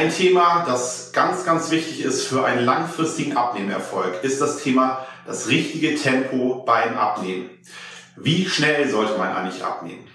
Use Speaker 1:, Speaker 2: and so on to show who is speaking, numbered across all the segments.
Speaker 1: Ein Thema, das ganz, ganz wichtig ist für einen langfristigen Abnehmerfolg, ist das Thema das richtige Tempo beim Abnehmen. Wie schnell sollte man eigentlich abnehmen?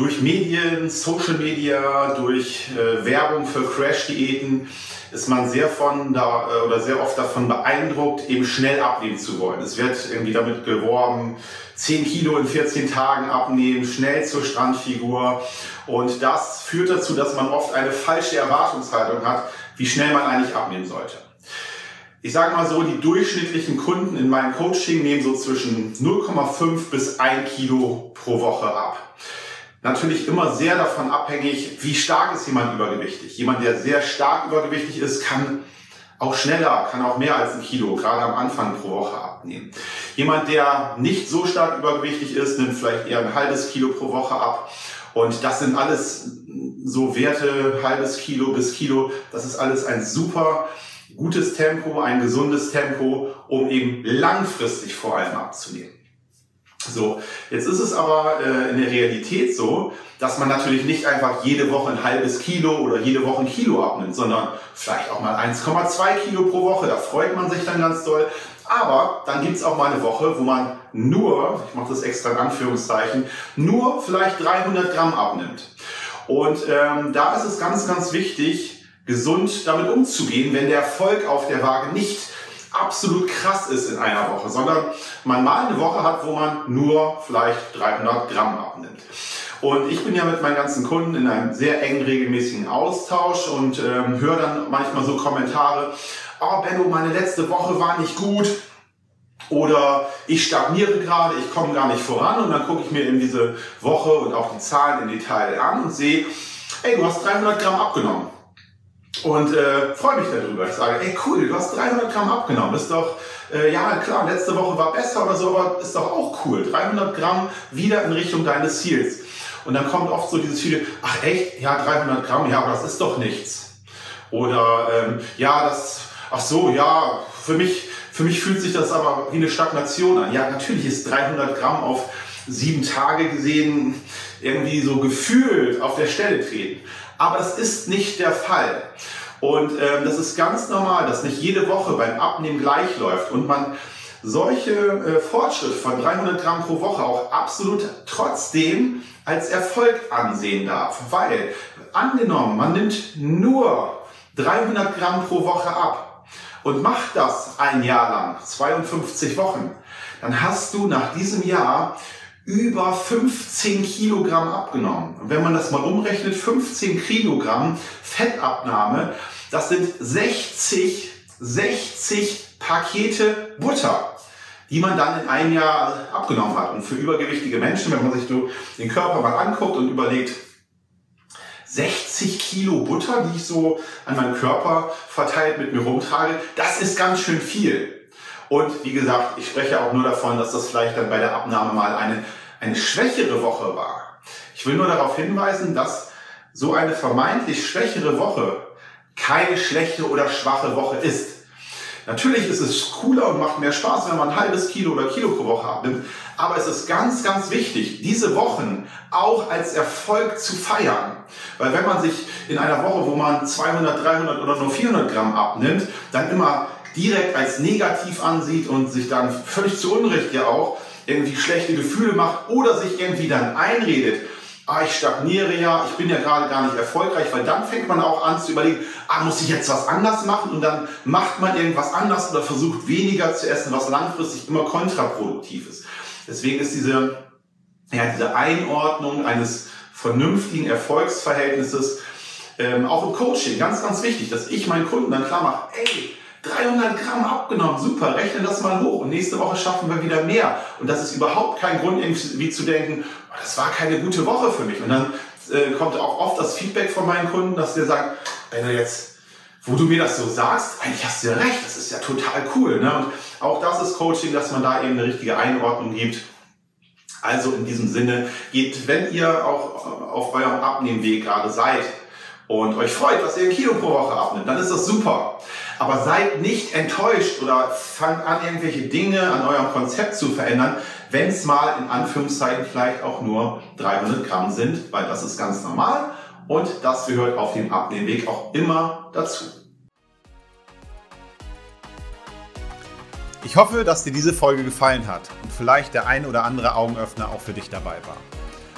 Speaker 1: Durch Medien, Social Media, durch äh, Werbung für Crash-Diäten ist man sehr von da äh, oder sehr oft davon beeindruckt, eben schnell abnehmen zu wollen. Es wird irgendwie damit geworben, 10 Kilo in 14 Tagen abnehmen, schnell zur Strandfigur. Und das führt dazu, dass man oft eine falsche Erwartungshaltung hat, wie schnell man eigentlich abnehmen sollte. Ich sage mal so, die durchschnittlichen Kunden in meinem Coaching nehmen so zwischen 0,5 bis 1 Kilo pro Woche ab. Natürlich immer sehr davon abhängig, wie stark ist jemand übergewichtig. Jemand, der sehr stark übergewichtig ist, kann auch schneller, kann auch mehr als ein Kilo, gerade am Anfang pro Woche abnehmen. Jemand, der nicht so stark übergewichtig ist, nimmt vielleicht eher ein halbes Kilo pro Woche ab. Und das sind alles so Werte, halbes Kilo bis Kilo. Das ist alles ein super gutes Tempo, ein gesundes Tempo, um eben langfristig vor allem abzunehmen. So, jetzt ist es aber äh, in der Realität so, dass man natürlich nicht einfach jede Woche ein halbes Kilo oder jede Woche ein Kilo abnimmt, sondern vielleicht auch mal 1,2 Kilo pro Woche. Da freut man sich dann ganz doll. Aber dann gibt's auch mal eine Woche, wo man nur, ich mache das extra in Anführungszeichen, nur vielleicht 300 Gramm abnimmt. Und ähm, da ist es ganz, ganz wichtig, gesund damit umzugehen, wenn der Erfolg auf der Waage nicht absolut krass ist in einer Woche, sondern man mal eine Woche hat, wo man nur vielleicht 300 Gramm abnimmt. Und ich bin ja mit meinen ganzen Kunden in einem sehr engen, regelmäßigen Austausch und ähm, höre dann manchmal so Kommentare, oh Benno, meine letzte Woche war nicht gut oder ich stagniere gerade, ich komme gar nicht voran und dann gucke ich mir eben diese Woche und auch die Zahlen im Detail an und sehe, ey, du hast 300 Gramm abgenommen. Und äh, freue mich darüber. Ich sage, ey cool, du hast 300 Gramm abgenommen. Ist doch, äh, ja klar, letzte Woche war besser oder so, aber ist doch auch cool. 300 Gramm wieder in Richtung deines Ziels. Und dann kommt oft so dieses Video, ach echt, ja 300 Gramm, ja, aber das ist doch nichts. Oder ähm, ja, das, ach so, ja, für mich, für mich fühlt sich das aber wie eine Stagnation an. Ja, natürlich ist 300 Gramm auf sieben Tage gesehen irgendwie so gefühlt auf der Stelle treten. Aber das ist nicht der Fall. Und ähm, das ist ganz normal, dass nicht jede Woche beim Abnehmen gleich läuft und man solche äh, Fortschritte von 300 Gramm pro Woche auch absolut trotzdem als Erfolg ansehen darf. Weil angenommen, man nimmt nur 300 Gramm pro Woche ab und macht das ein Jahr lang, 52 Wochen, dann hast du nach diesem Jahr über 15 Kilogramm abgenommen. Wenn man das mal umrechnet, 15 Kilogramm Fettabnahme, das sind 60, 60 Pakete Butter, die man dann in einem Jahr abgenommen hat. Und für übergewichtige Menschen, wenn man sich den Körper mal anguckt und überlegt, 60 Kilo Butter, die ich so an meinem Körper verteilt mit mir rumtrage, das ist ganz schön viel. Und wie gesagt, ich spreche auch nur davon, dass das vielleicht dann bei der Abnahme mal eine, eine schwächere Woche war. Ich will nur darauf hinweisen, dass so eine vermeintlich schwächere Woche keine schlechte oder schwache Woche ist. Natürlich ist es cooler und macht mehr Spaß, wenn man ein halbes Kilo oder Kilo pro Woche abnimmt. Aber es ist ganz, ganz wichtig, diese Wochen auch als Erfolg zu feiern. Weil wenn man sich in einer Woche, wo man 200, 300 oder nur 400 Gramm abnimmt, dann immer direkt als negativ ansieht und sich dann völlig zu Unrecht ja auch irgendwie schlechte Gefühle macht oder sich irgendwie dann einredet, ah, ich stagniere ja, ich bin ja gerade gar nicht erfolgreich, weil dann fängt man auch an zu überlegen, ah, muss ich jetzt was anders machen und dann macht man irgendwas anders oder versucht weniger zu essen, was langfristig immer kontraproduktiv ist. Deswegen ist diese, ja, diese Einordnung eines vernünftigen Erfolgsverhältnisses ähm, auch im Coaching ganz, ganz wichtig, dass ich meinen Kunden dann klar mache, ey, 300 Gramm abgenommen, super, rechne das mal hoch und nächste Woche schaffen wir wieder mehr. Und das ist überhaupt kein Grund, irgendwie zu denken, oh, das war keine gute Woche für mich. Und dann äh, kommt auch oft das Feedback von meinen Kunden, dass der sagt, wenn du jetzt wo du mir das so sagst, eigentlich hast du ja recht, das ist ja total cool. Ne? Und auch das ist Coaching, dass man da eben eine richtige Einordnung gibt. Also in diesem Sinne, geht, wenn ihr auch auf eurem Abnehmweg gerade seid und euch freut, dass ihr ein Kilo pro Woche abnimmt, dann ist das super. Aber seid nicht enttäuscht oder fangt an, irgendwelche Dinge an eurem Konzept zu verändern, wenn es mal in Anführungszeichen vielleicht auch nur 300 Gramm sind, weil das ist ganz normal und das gehört auf dem Abnehmweg auch immer dazu.
Speaker 2: Ich hoffe, dass dir diese Folge gefallen hat und vielleicht der ein oder andere Augenöffner auch für dich dabei war.